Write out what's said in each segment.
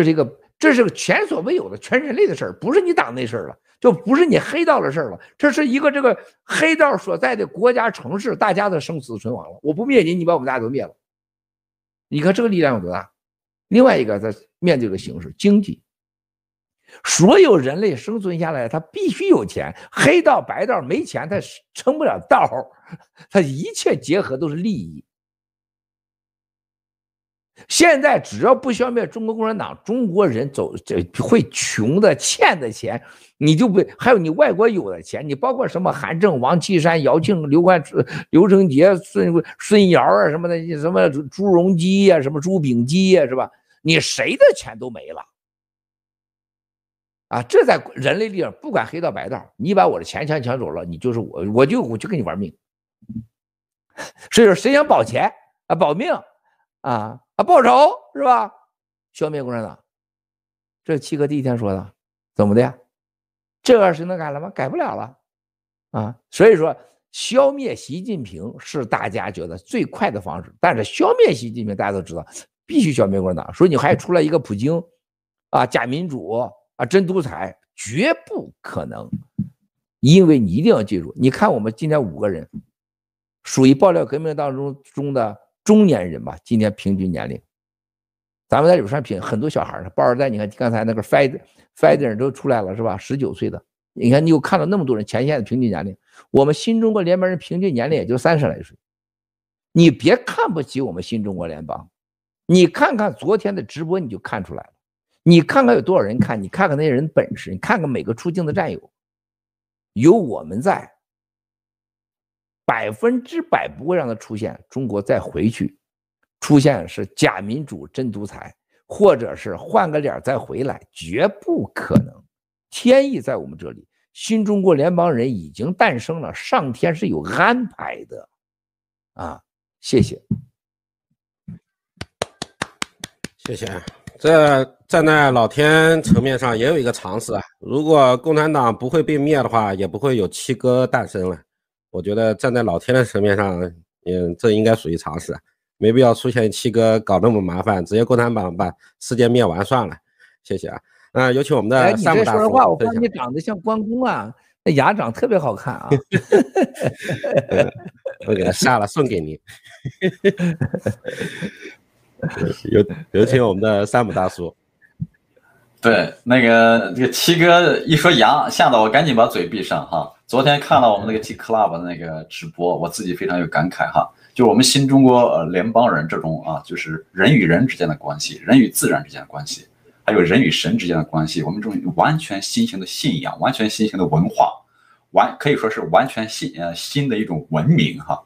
这是一个，这是个前所未有的全人类的事儿，不是你党那事儿了，就不是你黑道的事儿了，这是一个这个黑道所在的国家城市，大家的生死存亡了。我不灭你，你把我们大家都灭了。你看这个力量有多大？另外一个，在面对的形势，经济，所有人类生存下来，他必须有钱。黑道白道没钱，他成不了道。他一切结合都是利益。现在只要不消灭中国共产党，中国人走这会穷的，欠的钱，你就不还有你外国有的钱，你包括什么韩正、王岐山、姚庆、刘冠、刘成杰、孙孙尧啊什么的，什么朱镕基呀，什么朱炳基呀，是吧？你谁的钱都没了啊！这在人类历史，不管黑道白道，你把我的钱钱抢走了，你就是我，我就我就跟你玩命。所以说，谁想保钱啊，保命啊？啊，报仇是吧？消灭共产党，这七哥第一天说的，怎么的？这个事能改了吗？改不了了啊！所以说，消灭习近平是大家觉得最快的方式，但是消灭习近平，大家都知道，必须消灭共产党。所以你还出来一个普京啊，假民主啊，真独裁，绝不可能。因为你一定要记住，你看我们今天五个人，属于爆料革命当中中的。中年人吧，今天平均年龄，咱们在柳山平很多小孩呢，包二代，你看刚才那个 fighter fighter 都出来了是吧？十九岁的，你看你又看到那么多人前线的平均年龄，我们新中国联邦人平均年龄也就三十来岁，你别看不起我们新中国联邦，你看看昨天的直播你就看出来了，你看看有多少人看，你看看那些人本事，你看看每个出镜的战友，有我们在。百分之百不会让它出现，中国再回去，出现是假民主真独裁，或者是换个脸再回来，绝不可能。天意在我们这里，新中国联邦人已经诞生了，上天是有安排的，啊，谢谢，谢谢。这站在老天层面上也有一个常识啊，如果共产党不会被灭的话，也不会有七哥诞生了。我觉得站在老天的层面上，嗯，这应该属于常识，没必要出现七哥搞那么麻烦，直接共产党把世界灭完算了。谢谢啊，那有请我们的三木大叔。哎，你这说实话，我发现你长得像关公啊，那牙长特别好看啊。我给他下了，送给你。有有请我们的三木大叔。对，那个这个七哥一说牙，吓得我赶紧把嘴闭上哈。昨天看了我们那个 T Club 的那个直播，我自己非常有感慨哈。就我们新中国呃联邦人这种啊，就是人与人之间的关系，人与自然之间的关系，还有人与神之间的关系，我们这种完全新型的信仰，完全新型的文化，完可以说是完全新呃新的一种文明哈。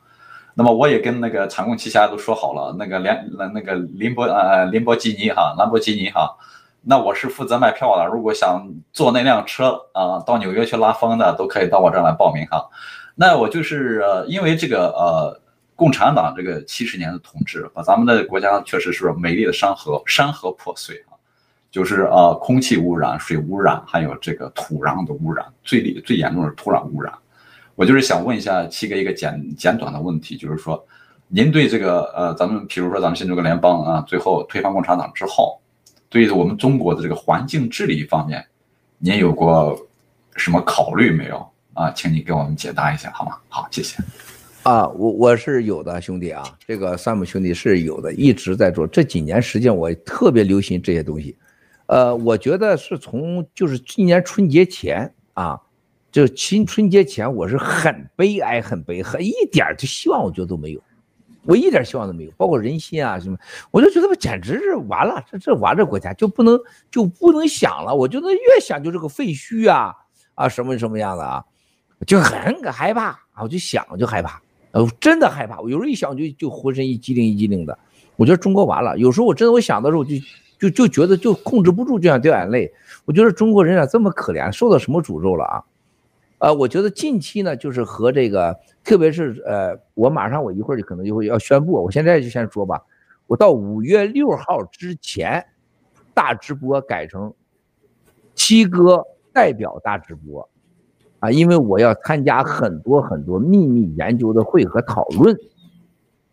那么我也跟那个长共旗下都说好了，那个连那那个林博呃林博基尼哈兰博基尼哈。那我是负责卖票的，如果想坐那辆车啊，到纽约去拉风的，都可以到我这儿来报名哈。那我就是，因为这个呃，共产党这个七十年的统治，把咱们的国家确实是美丽的山河，山河破碎啊，就是呃，空气污染、水污染，还有这个土壤的污染，最厉最严重的是土壤污染。我就是想问一下七哥一个简简短的问题，就是说，您对这个呃，咱们比如说咱们新中国联邦啊，最后推翻共产党之后。对于我们中国的这个环境治理方面，您有过什么考虑没有啊？请你给我们解答一下好吗？好，谢谢。啊，我我是有的，兄弟啊，这个三姆兄弟是有的，一直在做。这几年时间，我特别留心这些东西。呃，我觉得是从就是今年春节前啊，就新春节前，我是很悲哀，很悲，很一点就希望我觉得都没有。我一点希望都没有，包括人心啊什么，我就觉得我简直是完了，这这完这国家就不能就不能想了。我觉得越想就这个废墟啊啊什么什么样的啊，就很害怕啊，我就想就害怕，呃，真的害怕。我有时候一想就就浑身一激灵一激灵的。我觉得中国完了。有时候我真的我想的时候就就就觉得就控制不住，就想掉眼泪。我觉得中国人啊这么可怜，受到什么诅咒了啊？呃，我觉得近期呢就是和这个。特别是呃，我马上我一会儿就可能就会要宣布，我现在就先说吧，我到五月六号之前，大直播改成七哥代表大直播，啊，因为我要参加很多很多秘密研究的会和讨论，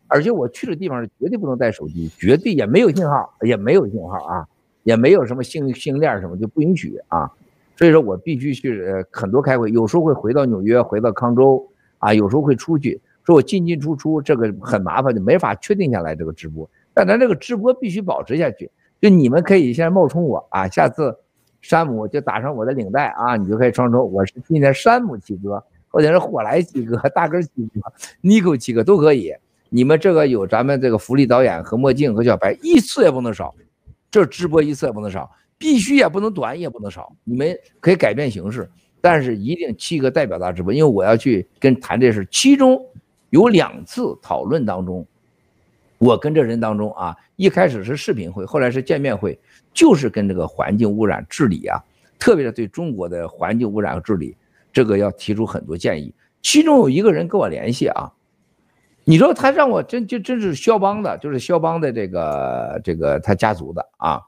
而且我去的地方是绝对不能带手机，绝对也没有信号，也没有信号啊，也没有什么性性恋什么就不允许啊。所以说我必须去呃很多开会，有时候会回到纽约，回到康州啊，有时候会出去，说我进进出出这个很麻烦，就没法确定下来这个直播。但咱这个直播必须保持下去，就你们可以先冒充我啊，下次山姆就打上我的领带啊，你就可以装成我是今天山姆七哥，或者是火来七哥、大根七哥、尼克七哥都可以。你们这个有咱们这个福利导演和墨镜和小白，一次也不能少，这直播一次也不能少，必须也不能短也不能少。你们可以改变形式，但是一定七个代表大直播，因为我要去跟谈这事，其中有两次讨论当中。我跟这人当中啊，一开始是视频会，后来是见面会，就是跟这个环境污染治理啊，特别是对中国的环境污染和治理，这个要提出很多建议。其中有一个人跟我联系啊，你说他让我真就真是肖邦的，就是肖邦的这个这个他家族的啊，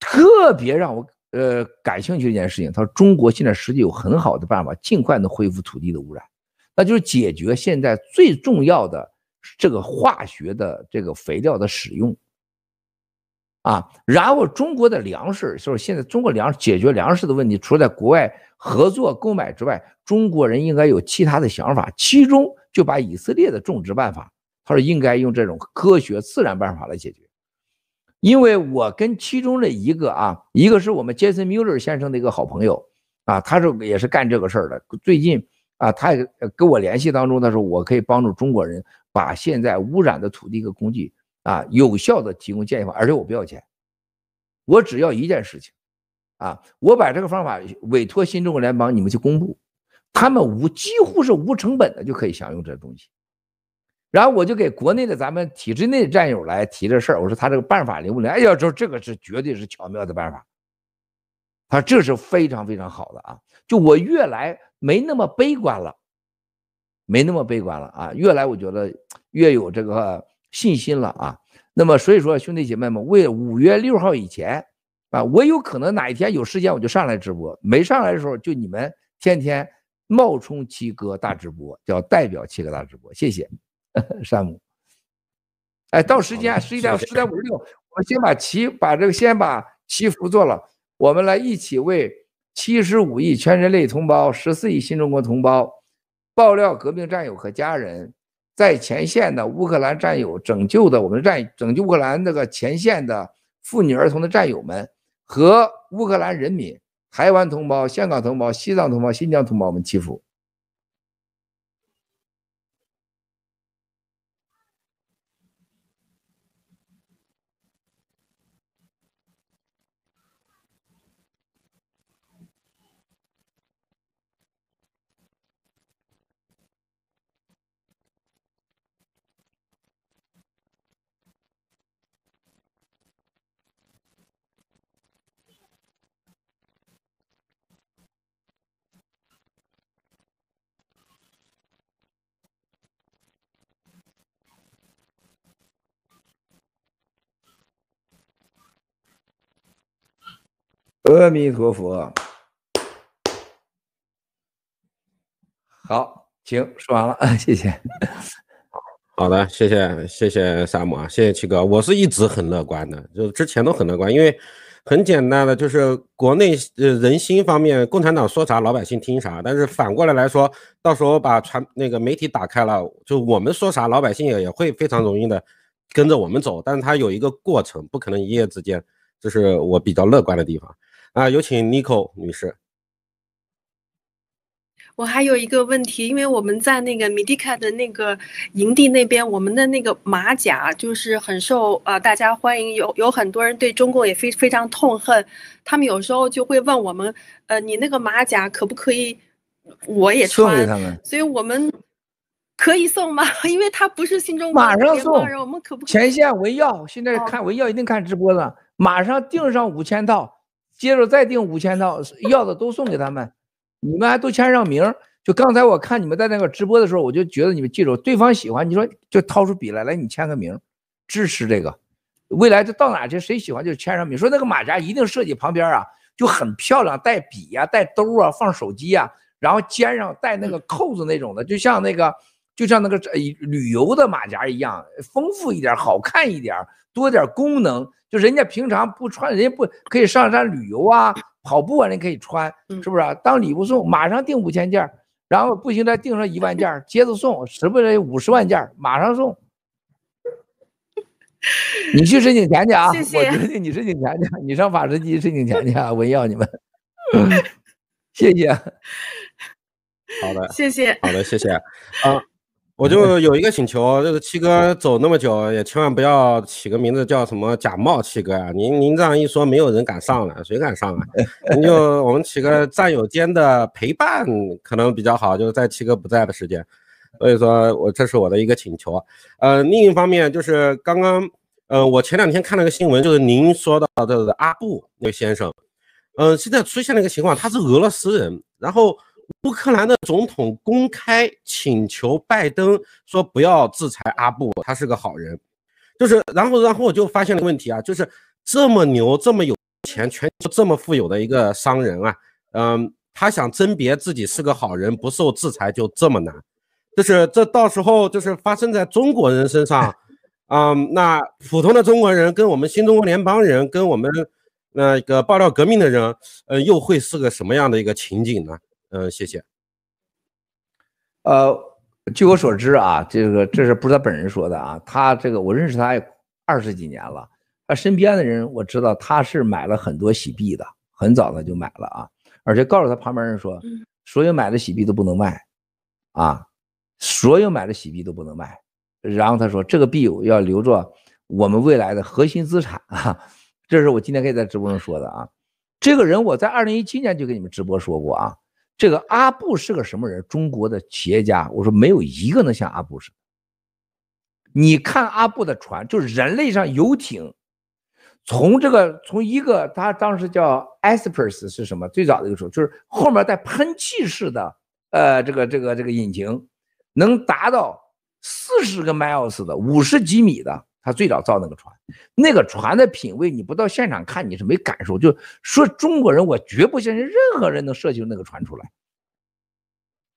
特别让我呃感兴趣的一件事情，他说中国现在实际有很好的办法，尽快能恢复土地的污染，那就是解决现在最重要的。这个化学的这个肥料的使用，啊，然后中国的粮食就是现在中国粮解决粮食的问题，除了在国外合作购买之外，中国人应该有其他的想法。其中就把以色列的种植办法，他说应该用这种科学自然办法来解决。因为我跟其中的一个啊，一个是我们杰森·米勒先生的一个好朋友啊，他是也是干这个事儿的。最近啊，他也跟我联系当中，他说我可以帮助中国人。把现在污染的土地和工具啊，有效的提供建议法，而且我不要钱，我只要一件事情，啊，我把这个方法委托新中国联邦你们去公布，他们无几乎是无成本的就可以享用这东西，然后我就给国内的咱们体制内的战友来提这事儿，我说他这个办法灵不灵？哎呀，说这个是绝对是巧妙的办法，他说这是非常非常好的啊，就我越来没那么悲观了。没那么悲观了啊，越来我觉得越有这个信心了啊。那么所以说，兄弟姐妹们，为五月六号以前啊，我有可能哪一天有时间我就上来直播，没上来的时候就你们天天冒充七哥大直播，叫代表七哥大直播。谢谢 山姆。哎，到时间十一点十点五十六，我先把祈把这个先把祈福做了，我们来一起为七十五亿全人类同胞、十四亿新中国同胞。爆料革命战友和家人，在前线的乌克兰战友，拯救的我们的战拯救乌克兰那个前线的妇女儿童的战友们，和乌克兰人民、台湾同胞、香港同胞、西藏同胞、新疆同胞们祈福。阿弥陀佛，好，请说完了，谢谢。好的，谢谢，谢谢萨姆啊，谢谢七哥，我是一直很乐观的，就之前都很乐观，因为很简单的，就是国内呃人心方面，共产党说啥，老百姓听啥，但是反过来来说，到时候把传那个媒体打开了，就我们说啥，老百姓也也会非常容易的跟着我们走，但是它有一个过程，不可能一夜之间，这是我比较乐观的地方。啊，有请 Nico 女士。我还有一个问题，因为我们在那个米迪卡的那个营地那边，我们的那个马甲就是很受呃大家欢迎，有有很多人对中共也非非常痛恨，他们有时候就会问我们，呃，你那个马甲可不可以我也穿？送给他们。所以我们可以送吗？因为他不是新中国马上送，我们可不前线文耀现在看文耀一定看直播了，马上订上五千套。接着再订五千套，要的都送给他们，你们还都签上名。就刚才我看你们在那个直播的时候，我就觉得你们记住，对方喜欢，你说就掏出笔来，来你签个名，支持这个。未来就到哪去，谁喜欢就签上名。说那个马甲一定设计旁边啊，就很漂亮，带笔呀、带兜啊，放手机啊，然后肩上带那个扣子那种的，就像那个就像那个旅游的马甲一样，丰富一点，好看一点，多点功能。就人家平常不穿，人家不可以上山旅游啊、跑步啊，人可以穿，是不是？当礼物送，马上订五千件，然后不行再订上一万 件，接着送，是不是五十万件，马上送。你去申请钱去啊！谢谢我决定你申请钱去，你上法师基申请钱去啊！我要你们，谢谢。好的，谢谢。好的，谢谢。啊，我就有一个请求，就是七哥走那么久，也千万不要起个名字叫什么假冒七哥啊！您您这样一说，没有人敢上了，谁敢上啊？您就 我们起个战友间的陪伴可能比较好，就是在七哥不在的时间。所以说我这是我的一个请求，呃，另一方面就是刚刚，呃，我前两天看了个新闻，就是您说到的阿布那位先生，嗯、呃，现在出现了一个情况，他是俄罗斯人，然后乌克兰的总统公开请求拜登说不要制裁阿布，他是个好人，就是然后然后我就发现了问题啊，就是这么牛这么有钱，全球这么富有的一个商人啊，嗯、他想甄别自己是个好人不受制裁就这么难。就是这到时候就是发生在中国人身上，嗯，那普通的中国人跟我们新中国联邦人跟我们那个爆料革命的人，呃，又会是个什么样的一个情景呢？嗯，谢谢。呃，据我所知啊，这个这是不是他本人说的啊？他这个我认识他二十几年了，他身边的人我知道他是买了很多喜币的，很早他就买了啊，而且告诉他旁边人说，所有买的喜币都不能卖，啊。所有买的喜币都不能卖，然后他说这个币要留着我们未来的核心资产啊，这是我今天可以在直播上说的啊。这个人我在二零一七年就给你们直播说过啊，这个阿布是个什么人？中国的企业家，我说没有一个能像阿布似的。你看阿布的船，就是人类上游艇，从这个从一个他当时叫 Aspers 是什么？最早的一个时候就是后面带喷气式的呃这个这个这个引擎。能达到四十个 miles 的五十几米的，他最早造那个船，那个船的品位，你不到现场看你是没感受。就说中国人，我绝不相信任何人能设计出那个船出来。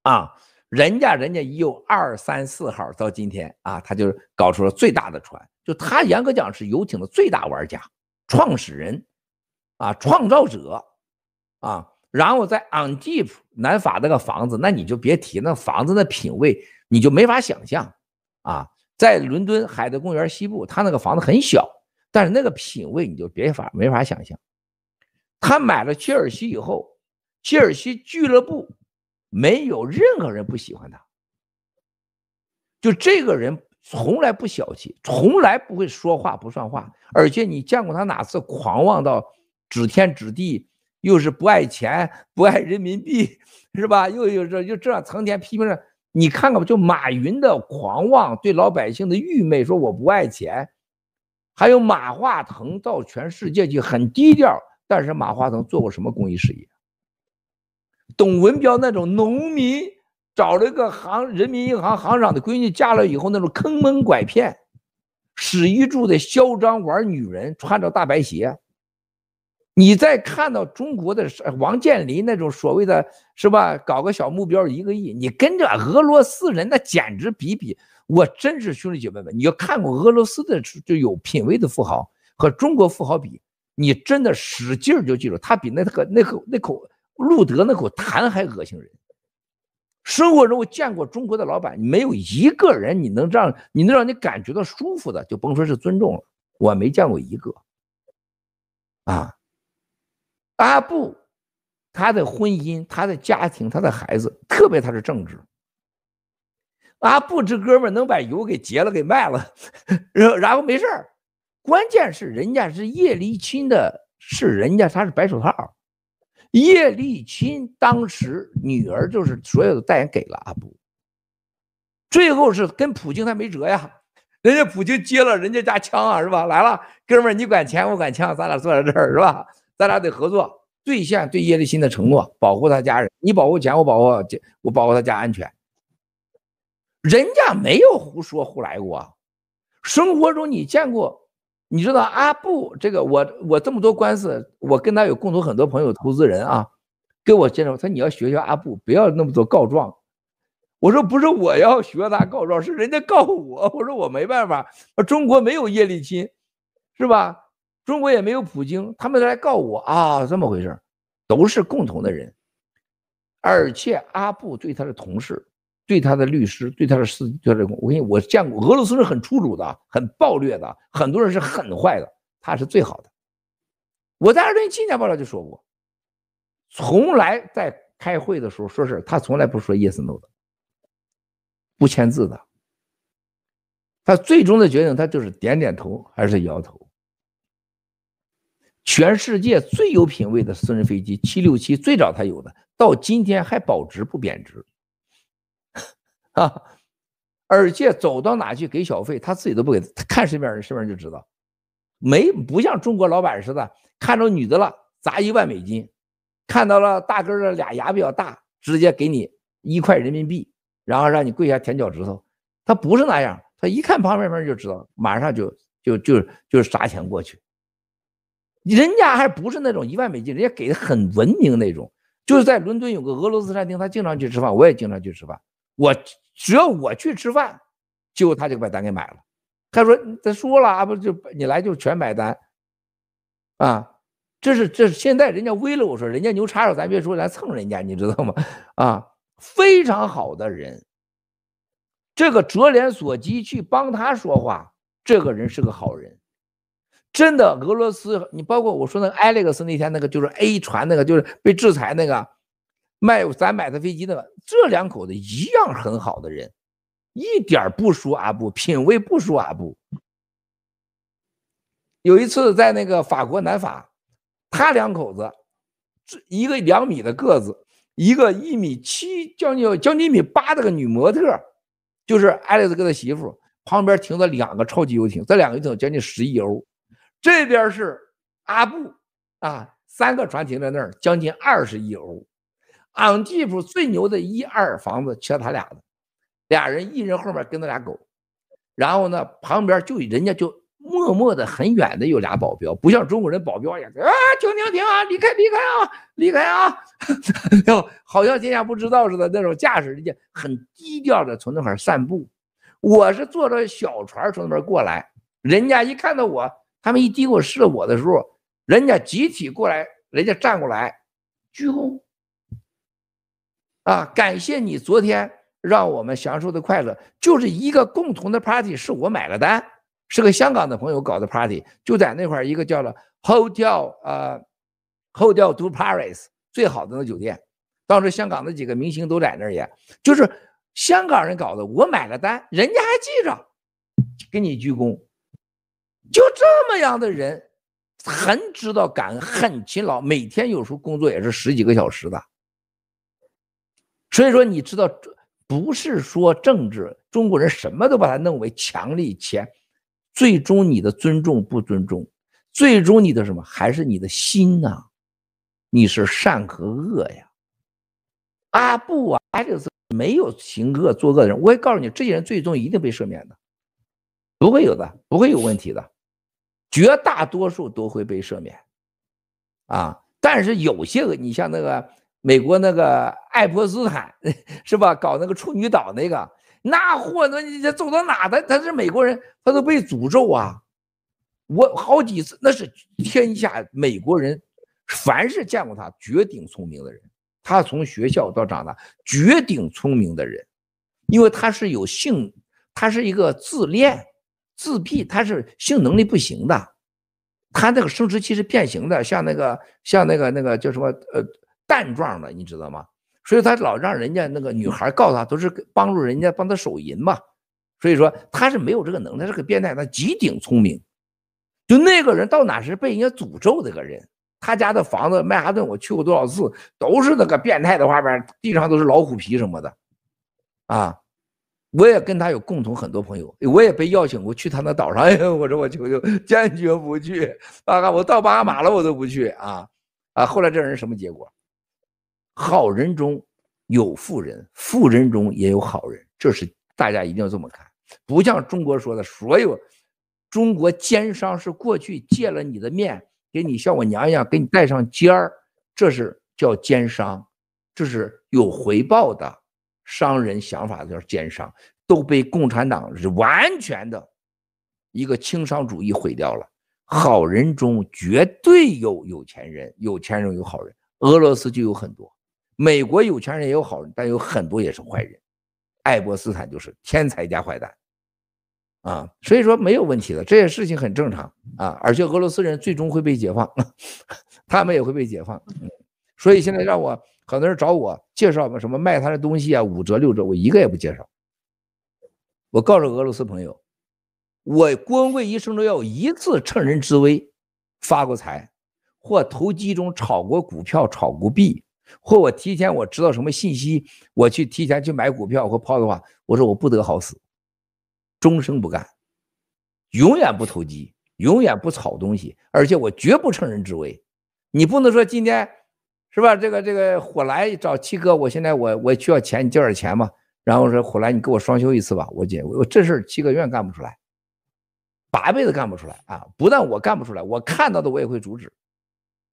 啊，人家人家有二三四号到今天啊，他就搞出了最大的船，就他严格讲是游艇的最大玩家、创始人，啊，创造者，啊。然后在昂蒂普南法那个房子，那你就别提那房子的品位，你就没法想象啊。在伦敦海德公园西部，他那个房子很小，但是那个品位你就别法没法想象。他买了切尔西以后，切尔西俱乐部没有任何人不喜欢他，就这个人从来不小气，从来不会说话不算话，而且你见过他哪次狂妄到指天指地？又是不爱钱，不爱人民币，是吧？又又这，又这样成天批评着。你看看吧，就马云的狂妄，对老百姓的愚昧，说我不爱钱。还有马化腾到全世界去很低调，但是马化腾做过什么公益事业？董文标那种农民找了个行人民银行行长的闺女嫁了以后，那种坑蒙拐骗、史玉柱的嚣张玩女人，穿着大白鞋。你再看到中国的王健林那种所谓的是吧，搞个小目标一个亿，你跟着俄罗斯人那简直比比，我真是兄弟姐妹们，你要看过俄罗斯的就有品位的富豪和中国富豪比，你真的使劲就记住，他比那个那口那口路德那口痰还恶心人。生活中我见过中国的老板，没有一个人你能让你能让你感觉到舒服的，就甭说是尊重了，我没见过一个，啊。阿布，他的婚姻、他的家庭、他的孩子，特别他是正直。阿布这哥们能把油给结了，给卖了，然后然后没事儿。关键是人家是叶利钦的，是人家他是白手套。叶利钦当时女儿就是所有的代言给了阿布，最后是跟普京他没辙呀，人家普京接了人家家枪啊，是吧？来了，哥们儿，你管钱我管枪，咱俩坐在这儿是吧？咱俩得合作，兑现对叶利钦的承诺，保护他家人。你保护钱，我保护我保护他家安全。人家没有胡说胡来过。生活中你见过？你知道阿布这个？我我这么多官司，我跟他有共同很多朋友，投资人啊，给我介绍，他说你要学学阿布，不要那么多告状。我说不是我要学他告状，是人家告我。我说我没办法，中国没有叶利钦，是吧？中国也没有普京，他们来告我啊，这么回事，都是共同的人。而且阿布对他的同事、对他的律师、对他的司机、对他的，我跟你我见过，俄罗斯是很粗鲁的、很暴虐的，很多人是很坏的，他是最好的。我在二零一七年报道就说过，从来在开会的时候说事，他从来不说 yes no 的，不签字的。他最终的决定，他就是点点头还是摇头。全世界最有品位的私人飞机七六七，最早他有的，到今天还保值不贬值，啊！而且走到哪去给小费，他自己都不给，他看身边人，身边人就知道，没不像中国老板似的，看着女的了砸一万美金，看到了大个的俩牙比较大，直接给你一块人民币，然后让你跪下舔脚趾头，他不是那样。他一看旁边人就知道，马上就就就就砸钱过去。人家还不是那种一万美金，人家给的很文明那种。就是在伦敦有个俄罗斯餐厅，他经常去吃饭，我也经常去吃饭。我只要我去吃饭，结果他就把单给买了。他说他说了啊，不就你来就全买单啊？这是这是现在人家为了我说，人家牛叉了，咱别说咱蹭人家，你知道吗？啊，非常好的人。这个泽连索基去帮他说话，这个人是个好人，真的。俄罗斯，你包括我说那个艾利克斯那天那个就是 A 船那个就是被制裁那个卖咱买的飞机那个，这两口子一样很好的人，一点不输阿布，品味不输阿布。有一次在那个法国南法，他两口子，一个两米的个子，一个一米七将近将近一米八的个女模特。就是爱丽丝跟他媳妇旁边停着两个超级游艇，这两个游艇将近十亿欧，这边是阿布啊，三个船停在那儿，将近二十亿欧。昂蒂普最牛的一二房子缺他俩的，俩人一人后面跟着俩狗，然后呢旁边就人家就默默的很远的有俩保镖，不像中国人保镖一样啊停停停啊，离开离开啊，离开啊。要好像天下不知道似的那种架势，人家很低调的从那块散步。我是坐着小船从那边过来，人家一看到我，他们一嘀咕是我的时候，人家集体过来，人家站过来鞠躬啊，感谢你昨天让我们享受的快乐，就是一个共同的 party，是我买了单，是个香港的朋友搞的 party，就在那块一个叫了 Hotel 呃 Hotel to Paris。最好的那酒店，当时香港的几个明星都在那儿，也就是香港人搞的。我买了单，人家还记着，给你鞠躬。就这么样的人，很知道感恩，很勤劳，每天有时候工作也是十几个小时的。所以说，你知道，不是说政治，中国人什么都把它弄为强力钱，最终你的尊重不尊重，最终你的什么还是你的心呐、你是善和恶呀，阿布啊，这个是没有行恶作恶的人。我也告诉你，这些人最终一定被赦免的，不会有的，不会有问题的，绝大多数都会被赦免，啊，但是有些个，你像那个美国那个爱泼斯坦是吧？搞那个处女岛那个，那货那你走到哪他他是美国人，他都被诅咒啊！我好几次，那是天下美国人。凡是见过他绝顶聪明的人，他从学校到长大绝顶聪明的人，因为他是有性，他是一个自恋、自闭，他是性能力不行的，他那个生殖器是变形的，像那个像那个那个叫什么呃蛋状的，你知道吗？所以他老让人家那个女孩告诉他，都是帮助人家帮他手淫嘛，所以说他是没有这个能力，他是个变态，他极顶聪明，就那个人到哪是被人家诅咒的个人。他家的房子，曼哈顿，我去过多少次，都是那个变态的画面，地上都是老虎皮什么的，啊，我也跟他有共同很多朋友，我也被邀请过去他那岛上，哎呀，我说我求求，坚决不去，啊，我到巴哈马了我都不去啊，啊，后来这人什么结果？好人中有富人，富人中也有好人，这是大家一定要这么看，不像中国说的，所有中国奸商是过去借了你的面。给你像我娘一样给你带上尖儿，这是叫奸商，这是有回报的商人想法叫奸商，都被共产党是完全的一个轻商主义毁掉了。好人中绝对有有钱人，有钱人有好人。俄罗斯就有很多，美国有钱人也有好人，但有很多也是坏人。爱泼斯坦就是天才加坏蛋，啊，所以说没有问题的，这些事情很正常啊。而且俄罗斯人最终会被解放，他们也会被解放。嗯，所以现在让我很多人找我介绍什么卖他的东西啊，五折六折，我一个也不介绍。我告诉俄罗斯朋友，我郭文贵一生中要有一次趁人之危发过财。或投机中炒过股票、炒过币，或我提前我知道什么信息，我去提前去买股票或抛的话，我说我不得好死，终生不干，永远不投机，永远不炒东西，而且我绝不趁人之危。你不能说今天是吧？这个这个火来找七哥，我现在我我需要钱，你交点钱嘛。然后说火来，你给我双休一次吧，我姐我这事七哥永远干不出来，八辈子干不出来啊！不但我干不出来，我看到的我也会阻止。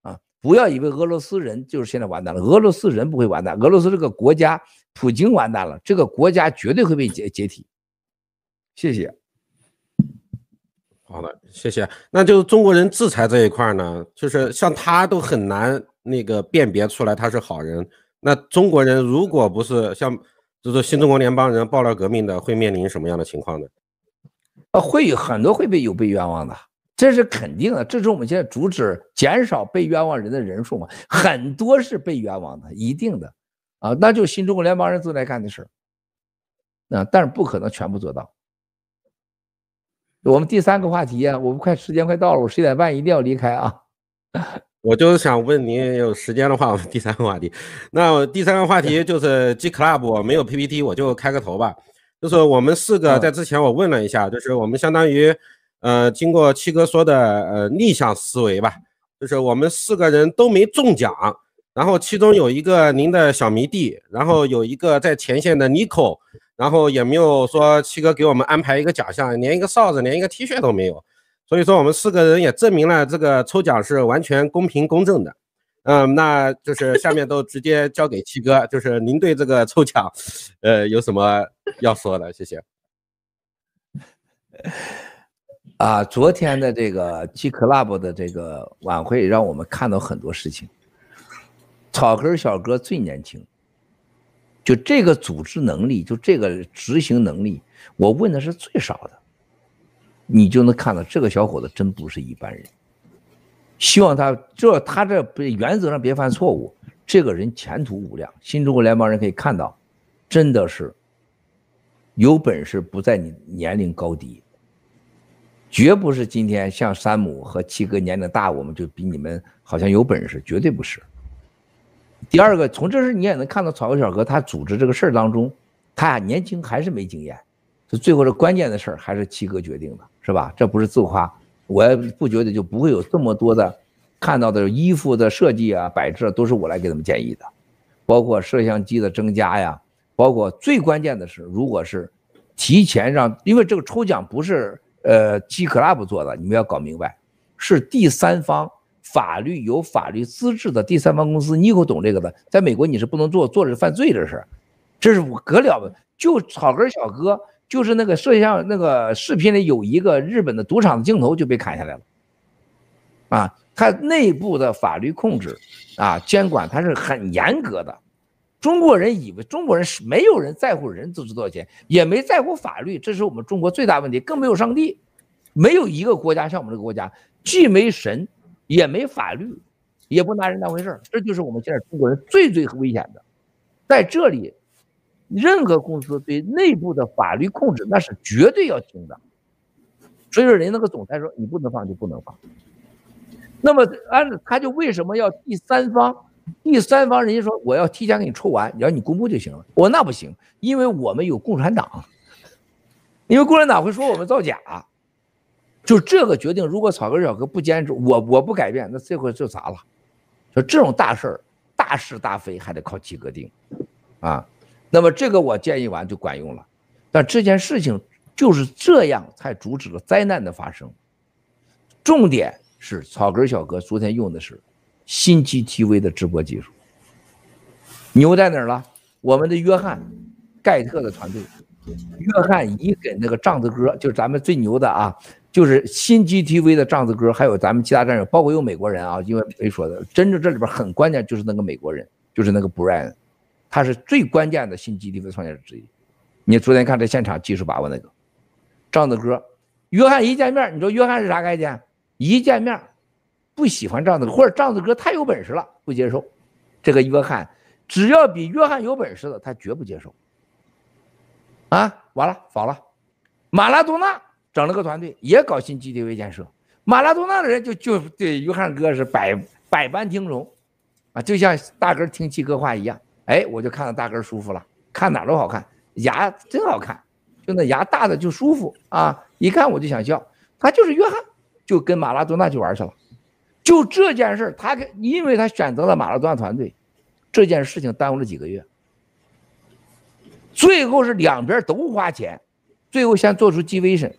啊不要以为俄罗斯人就是现在完蛋了，俄罗斯人不会完蛋，俄罗斯这个国家，普京完蛋了，这个国家绝对会被解解体。谢谢。好的，谢谢。那就中国人制裁这一块呢，就是像他都很难那个辨别出来他是好人。那中国人如果不是像就是新中国联邦人爆料革命的，会面临什么样的情况呢？啊，会有很多会被有被冤枉的。这是肯定的，这是我们现在主旨减少被冤枉人的人数嘛？很多是被冤枉的，一定的，啊，那就新中国联邦人正在干的事儿，啊，但是不可能全部做到。我们第三个话题啊，我们快时间快到了，我十一点半一定要离开啊。我就是想问您，有时间的话，我们第三个话题，那我第三个话题就是 G Club 没有 PPT，我就开个头吧。就是我们四个在之前我问了一下，就是我们相当于。呃，经过七哥说的，呃，逆向思维吧，就是我们四个人都没中奖，然后其中有一个您的小迷弟，然后有一个在前线的 Nico，然后也没有说七哥给我们安排一个奖项，连一个哨子，连一个 T 恤都没有，所以说我们四个人也证明了这个抽奖是完全公平公正的。嗯，那就是下面都直接交给七哥，就是您对这个抽奖，呃，有什么要说的？谢谢。啊，昨天的这个 G Club 的这个晚会，让我们看到很多事情。草根小哥最年轻，就这个组织能力，就这个执行能力，我问的是最少的，你就能看到这个小伙子真不是一般人。希望他这他这原则上别犯错误，这个人前途无量。新中国联邦人可以看到，真的是有本事不在你年龄高低。绝不是今天像山姆和七哥年龄大，我们就比你们好像有本事，绝对不是。第二个，从这事你也能看到草根小哥他组织这个事儿当中，他年轻还是没经验，就最后这关键的事儿还是七哥决定的，是吧？这不是自夸，我也不觉得就不会有这么多的看到的衣服的设计啊、摆设，都是我来给他们建议的，包括摄像机的增加呀，包括最关键的是，如果是提前让，因为这个抽奖不是。呃，G Club 做的，你们要搞明白，是第三方法律有法律资质的第三方公司。你以后懂这个的，在美国你是不能做，做的是犯罪的事，这是我可了不。就草根小哥，就是那个摄像那个视频里有一个日本的赌场的镜头就被砍下来了，啊，他内部的法律控制啊监管，它是很严格的。中国人以为中国人是没有人在乎人值多少钱，也没在乎法律，这是我们中国最大问题。更没有上帝，没有一个国家像我们这个国家，既没神，也没法律，也不拿人当回事儿。这就是我们现在中国人最最危险的。在这里，任何公司对内部的法律控制那是绝对要听的。所以说，人那个总裁说你不能放就不能放。那么按他就为什么要第三方？第三方人家说我要提前给你抽完，只要你公布就行了。我那不行，因为我们有共产党，因为共产党会说我们造假。就这个决定，如果草根小哥不坚持，我我不改变，那这回就砸了。就这种大事儿，大是大非还得靠几个定啊。那么这个我建议完就管用了，但这件事情就是这样才阻止了灾难的发生。重点是草根小哥昨天用的是。新 GTV 的直播技术牛在哪儿了？我们的约翰盖特的团队约翰一给那个帐子哥，就是咱们最牛的啊，就是新 GTV 的帐子哥，还有咱们其他战友，包括有美国人啊，因为没说的，真正这里边很关键就是那个美国人，就是那个 Brian，他是最关键的新 GTV 创建者之一。你昨天看这现场技术把握那个帐子哥，约翰一见面，你说约翰是啥概念？一见面不喜欢帐子哥，或者帐子哥太有本事了，不接受。这个约翰，只要比约翰有本事的，他绝不接受。啊，完了，fall 了。马拉多纳整了个团队，也搞新 GTV 建设。马拉多纳的人就就对约翰哥是百百般听从，啊，就像大哥听七哥话一样。哎，我就看到大哥舒服了，看哪都好看，牙真好看，就那牙大的就舒服啊，一看我就想笑。他就是约翰，就跟马拉多纳去玩去了。就这件事，他跟因为他选择了马拉多纳团队，这件事情耽误了几个月，最后是两边都花钱，最后先做出 Gvision，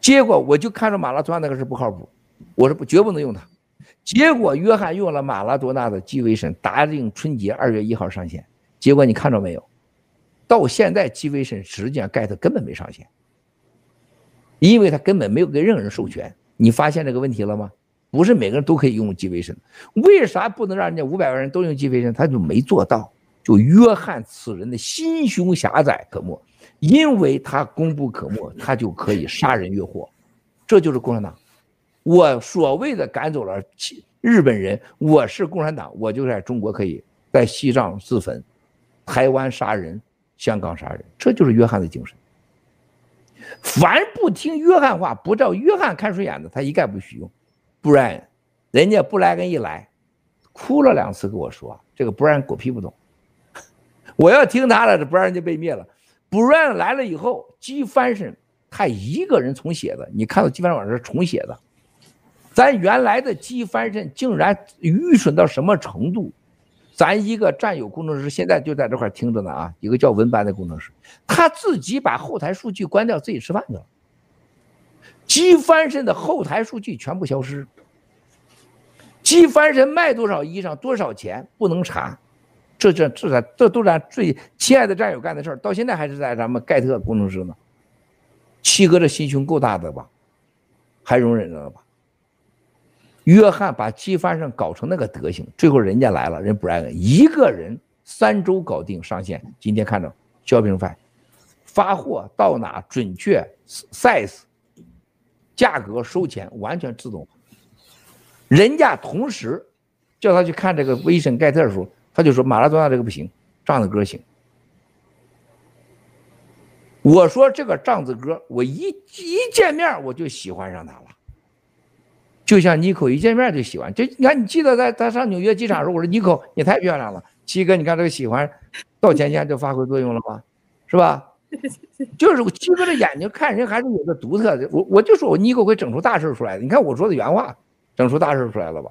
结果我就看着马拉多纳那个是不靠谱，我说不绝不能用他，结果约翰用了马拉多纳的 Gvision，答应春节二月一号上线，结果你看着没有？到现在鸡尾神实际上盖特根本没上线，因为他根本没有给任何人授权，你发现这个问题了吗？不是每个人都可以用鸡尾神为啥不能让人家五百万人都用鸡尾神他就没做到。就约翰此人的心胸狭窄可没，因为他功不可没，他就可以杀人越货。这就是共产党。我所谓的赶走了日本人，我是共产党，我就在中国可以在西藏自焚，台湾杀人，香港杀人，这就是约翰的精神。凡不听约翰话，不照约翰看顺眼的，他一概不许用。不然，人家布莱恩一来，哭了两次跟我说：“这个不然狗屁不懂。”我要听他的，这不然就被灭了。不然来了以后，基翻身，他一个人重写的。你看到基翻身网是重写的，咱原来的机翻身竟然愚蠢到什么程度？咱一个战友工程师现在就在这块听着呢啊，一个叫文班的工程师，他自己把后台数据关掉，自己吃饭去了。机翻身的后台数据全部消失，机翻身卖多少衣裳多少钱不能查，这这这这都是咱最亲爱的战友干的事儿，到现在还是在咱们盖特工程师呢。七哥这心胸够大的吧？还容忍了吧？约翰把机翻上搞成那个德行，最后人家来了，人不让一个人三周搞定上线。今天看着 Shopify 发货到哪准确 size。价格收钱完全自动，人家同时叫他去看这个威神盖特的时候，他就说马拉多纳这个不行，帐子哥行。我说这个帐子哥，我一一见面我就喜欢上他了，就像妮可一见面就喜欢。就你看，你记得在他上纽约机场时候，我说妮可你太漂亮了，七哥你看这个喜欢到前线就发挥作用了吗？是吧？就是我七哥的眼睛看人还是有个独特的，我我就说我妮可会整出大事出来的。你看我说的原话，整出大事出来了吧？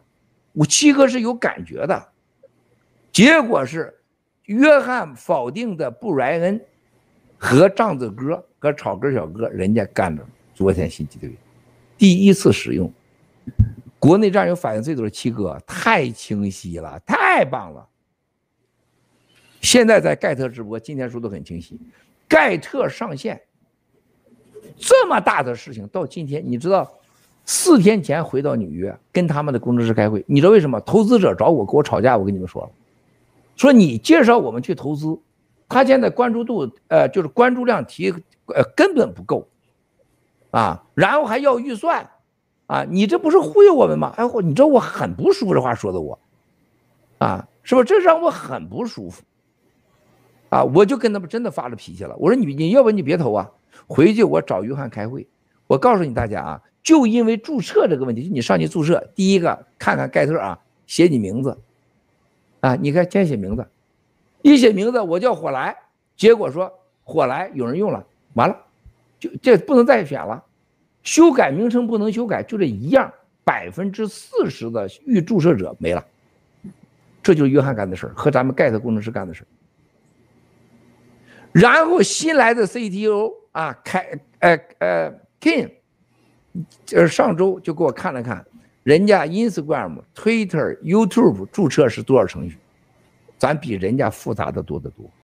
我七哥是有感觉的，结果是约翰否定的布莱恩和帐子哥和草根小哥人家干的。昨天新机队第一次使用，国内战友反应最多的七哥太清晰了，太棒了。现在在盖特直播，今天说的很清晰。盖特上线，这么大的事情到今天，你知道，四天前回到纽约跟他们的工程师开会，你知道为什么？投资者找我跟我吵架，我跟你们说了，说你介绍我们去投资，他现在关注度呃就是关注量提呃根本不够，啊，然后还要预算，啊，你这不是忽悠我们吗？哎，我你知道我很不舒服，这话说的我，啊，是不？这让我很不舒服。啊！我就跟他们真的发了脾气了。我说你你要不你别投啊！回去我找约翰开会。我告诉你大家啊，就因为注册这个问题，你上去注册，第一个看看盖特啊，写你名字，啊，你看先写名字，一写名字我叫火来，结果说火来有人用了，完了，就这不能再选了，修改名称不能修改，就这一样，百分之四十的预注册者没了，这就是约翰干的事儿，和咱们盖特工程师干的事儿。然后新来的 CTO 啊，开呃呃 King，就是上周就给我看了看，人家 Instagram、Twitter、YouTube 注册是多少程序，咱比人家复杂的多得多。